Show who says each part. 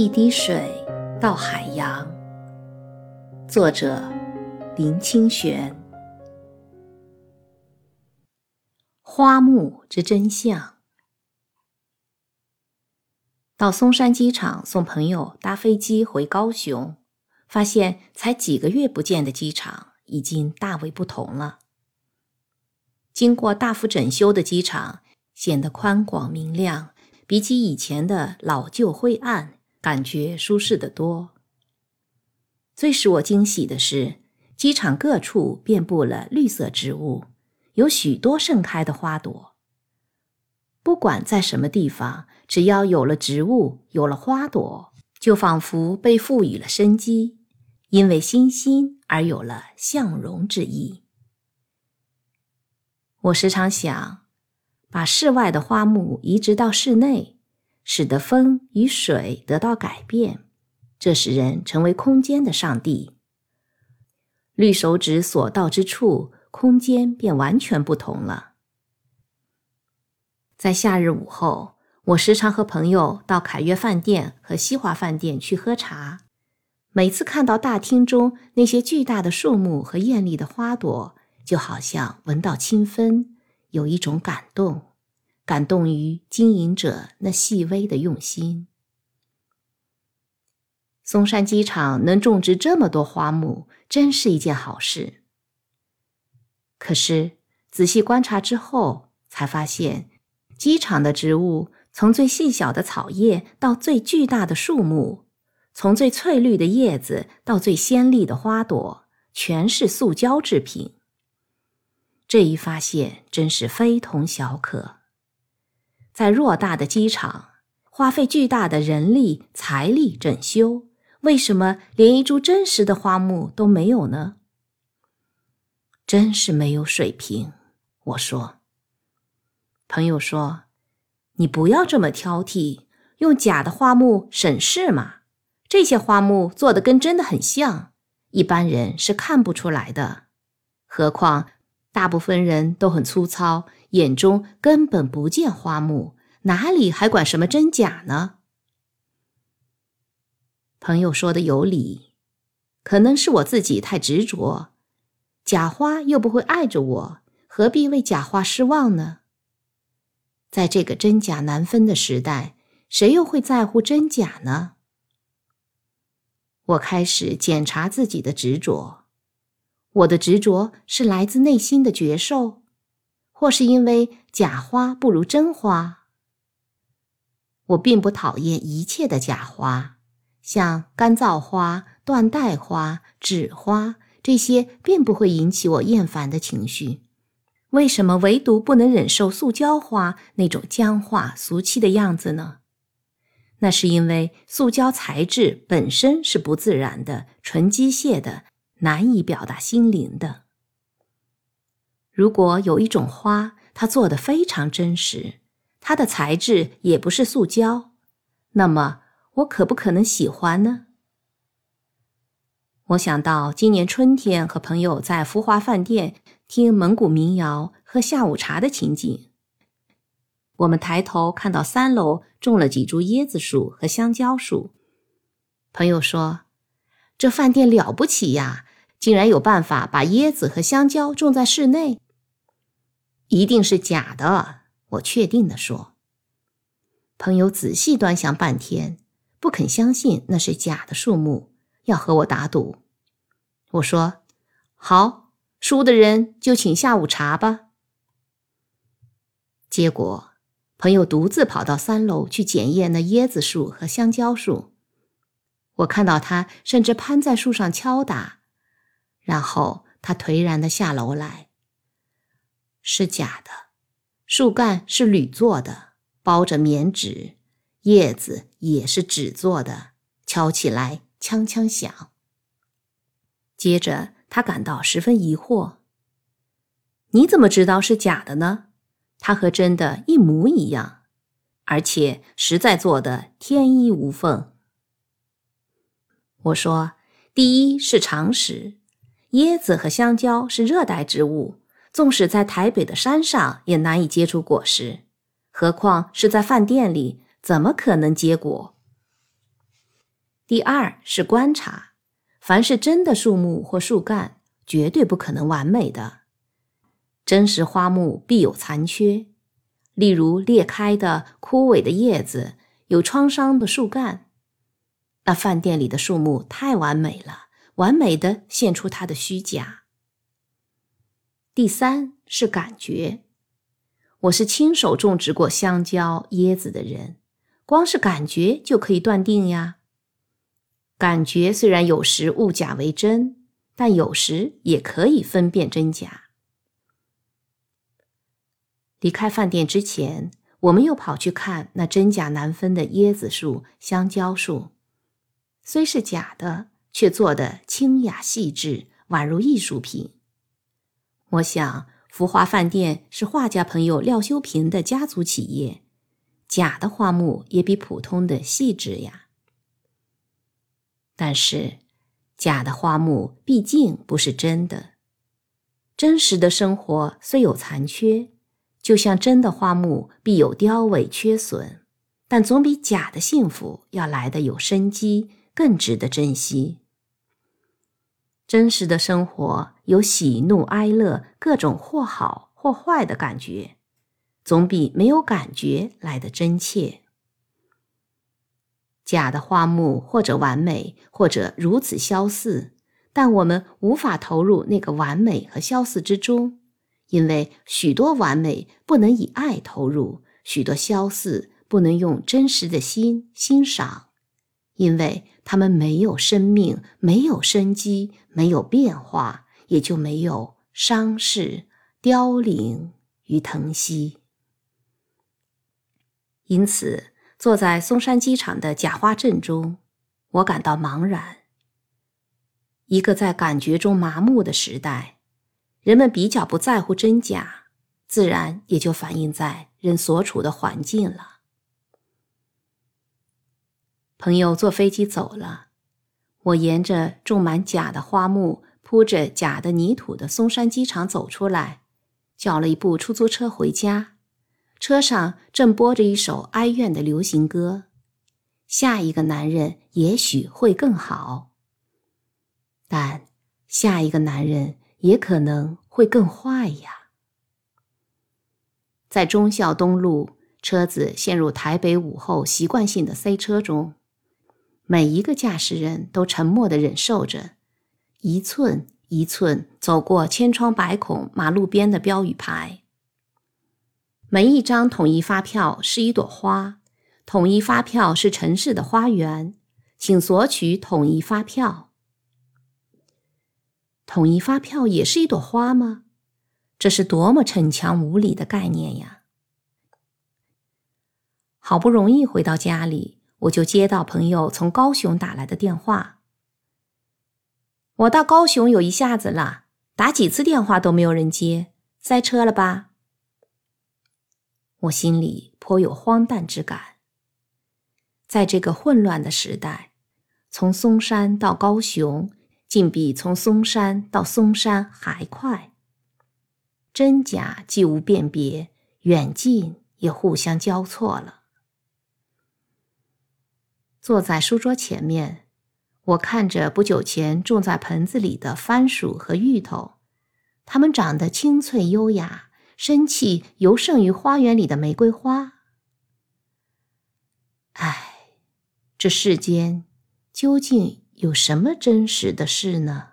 Speaker 1: 一滴水到海洋。作者：林清玄。花木之真相。到松山机场送朋友搭飞机回高雄，发现才几个月不见的机场已经大为不同了。经过大幅整修的机场显得宽广明亮，比起以前的老旧灰暗。感觉舒适的多。最使我惊喜的是，机场各处遍布了绿色植物，有许多盛开的花朵。不管在什么地方，只要有了植物，有了花朵，就仿佛被赋予了生机，因为欣欣而有了向荣之意。我时常想，把室外的花木移植到室内。使得风与水得到改变，这使人成为空间的上帝。绿手指所到之处，空间便完全不同了。在夏日午后，我时常和朋友到凯悦饭店和西华饭店去喝茶。每次看到大厅中那些巨大的树木和艳丽的花朵，就好像闻到清芬，有一种感动。感动于经营者那细微的用心。松山机场能种植这么多花木，真是一件好事。可是仔细观察之后，才发现，机场的植物从最细小的草叶到最巨大的树木，从最翠绿的叶子到最鲜丽的花朵，全是塑胶制品。这一发现真是非同小可。在偌大的机场，花费巨大的人力财力整修，为什么连一株真实的花木都没有呢？真是没有水平。我说。朋友说：“你不要这么挑剔，用假的花木省事嘛。这些花木做的跟真的很像，一般人是看不出来的。何况大部分人都很粗糙。”眼中根本不见花木，哪里还管什么真假呢？朋友说的有理，可能是我自己太执着，假花又不会爱着我，何必为假花失望呢？在这个真假难分的时代，谁又会在乎真假呢？我开始检查自己的执着，我的执着是来自内心的觉受。或是因为假花不如真花，我并不讨厌一切的假花，像干燥花、缎带花、纸花这些，并不会引起我厌烦的情绪。为什么唯独不能忍受塑胶花那种僵化俗气的样子呢？那是因为塑胶材质本身是不自然的、纯机械的，难以表达心灵的。如果有一种花，它做的非常真实，它的材质也不是塑胶，那么我可不可能喜欢呢？我想到今年春天和朋友在福华饭店听蒙古民谣、喝下午茶的情景。我们抬头看到三楼种了几株椰子树和香蕉树。朋友说：“这饭店了不起呀，竟然有办法把椰子和香蕉种在室内。”一定是假的，我确定的说。朋友仔细端详半天，不肯相信那是假的树木，要和我打赌。我说：“好，输的人就请下午茶吧。”结果，朋友独自跑到三楼去检验那椰子树和香蕉树。我看到他甚至攀在树上敲打，然后他颓然的下楼来。是假的，树干是铝做的，包着棉纸，叶子也是纸做的，敲起来锵锵响。接着他感到十分疑惑：“你怎么知道是假的呢？它和真的一模一样，而且实在做的天衣无缝。”我说：“第一是常识，椰子和香蕉是热带植物。”纵使在台北的山上也难以结出果实，何况是在饭店里，怎么可能结果？第二是观察，凡是真的树木或树干，绝对不可能完美的。真实花木必有残缺，例如裂开的、枯萎的叶子，有创伤的树干。那饭店里的树木太完美了，完美的现出它的虚假。第三是感觉，我是亲手种植过香蕉、椰子的人，光是感觉就可以断定呀。感觉虽然有时误假为真，但有时也可以分辨真假。离开饭店之前，我们又跑去看那真假难分的椰子树、香蕉树，虽是假的，却做得清雅细致，宛如艺术品。我想，福华饭店是画家朋友廖修平的家族企业，假的花木也比普通的细致呀。但是，假的花木毕竟不是真的，真实的生活虽有残缺。就像真的花木必有凋萎缺损，但总比假的幸福要来的有生机，更值得珍惜。真实的生活有喜怒哀乐各种或好或坏的感觉，总比没有感觉来的真切。假的花木或者完美，或者如此相似，但我们无法投入那个完美和相似之中。因为许多完美不能以爱投入，许多相似不能用真实的心欣赏，因为他们没有生命，没有生机，没有变化，也就没有伤逝、凋零与疼惜。因此，坐在松山机场的假花阵中，我感到茫然。一个在感觉中麻木的时代。人们比较不在乎真假，自然也就反映在人所处的环境了。朋友坐飞机走了，我沿着种满假的花木、铺着假的泥土的松山机场走出来，叫了一部出租车回家。车上正播着一首哀怨的流行歌：“下一个男人也许会更好，但下一个男人。”也可能会更坏呀。在忠孝东路，车子陷入台北午后习惯性的塞车中，每一个驾驶人都沉默地忍受着，一寸一寸走过千疮百孔马路边的标语牌。每一张统一发票是一朵花，统一发票是城市的花园，请索取统一发票。统一发票也是一朵花吗？这是多么逞强无理的概念呀！好不容易回到家里，我就接到朋友从高雄打来的电话。我到高雄有一下子了，打几次电话都没有人接，塞车了吧？我心里颇有荒诞之感。在这个混乱的时代，从松山到高雄。竟比从嵩山到嵩山还快，真假既无辨别，远近也互相交错了。坐在书桌前面，我看着不久前种在盆子里的番薯和芋头，它们长得清脆优雅，生气尤胜于花园里的玫瑰花。唉，这世间究竟？有什么真实的事呢？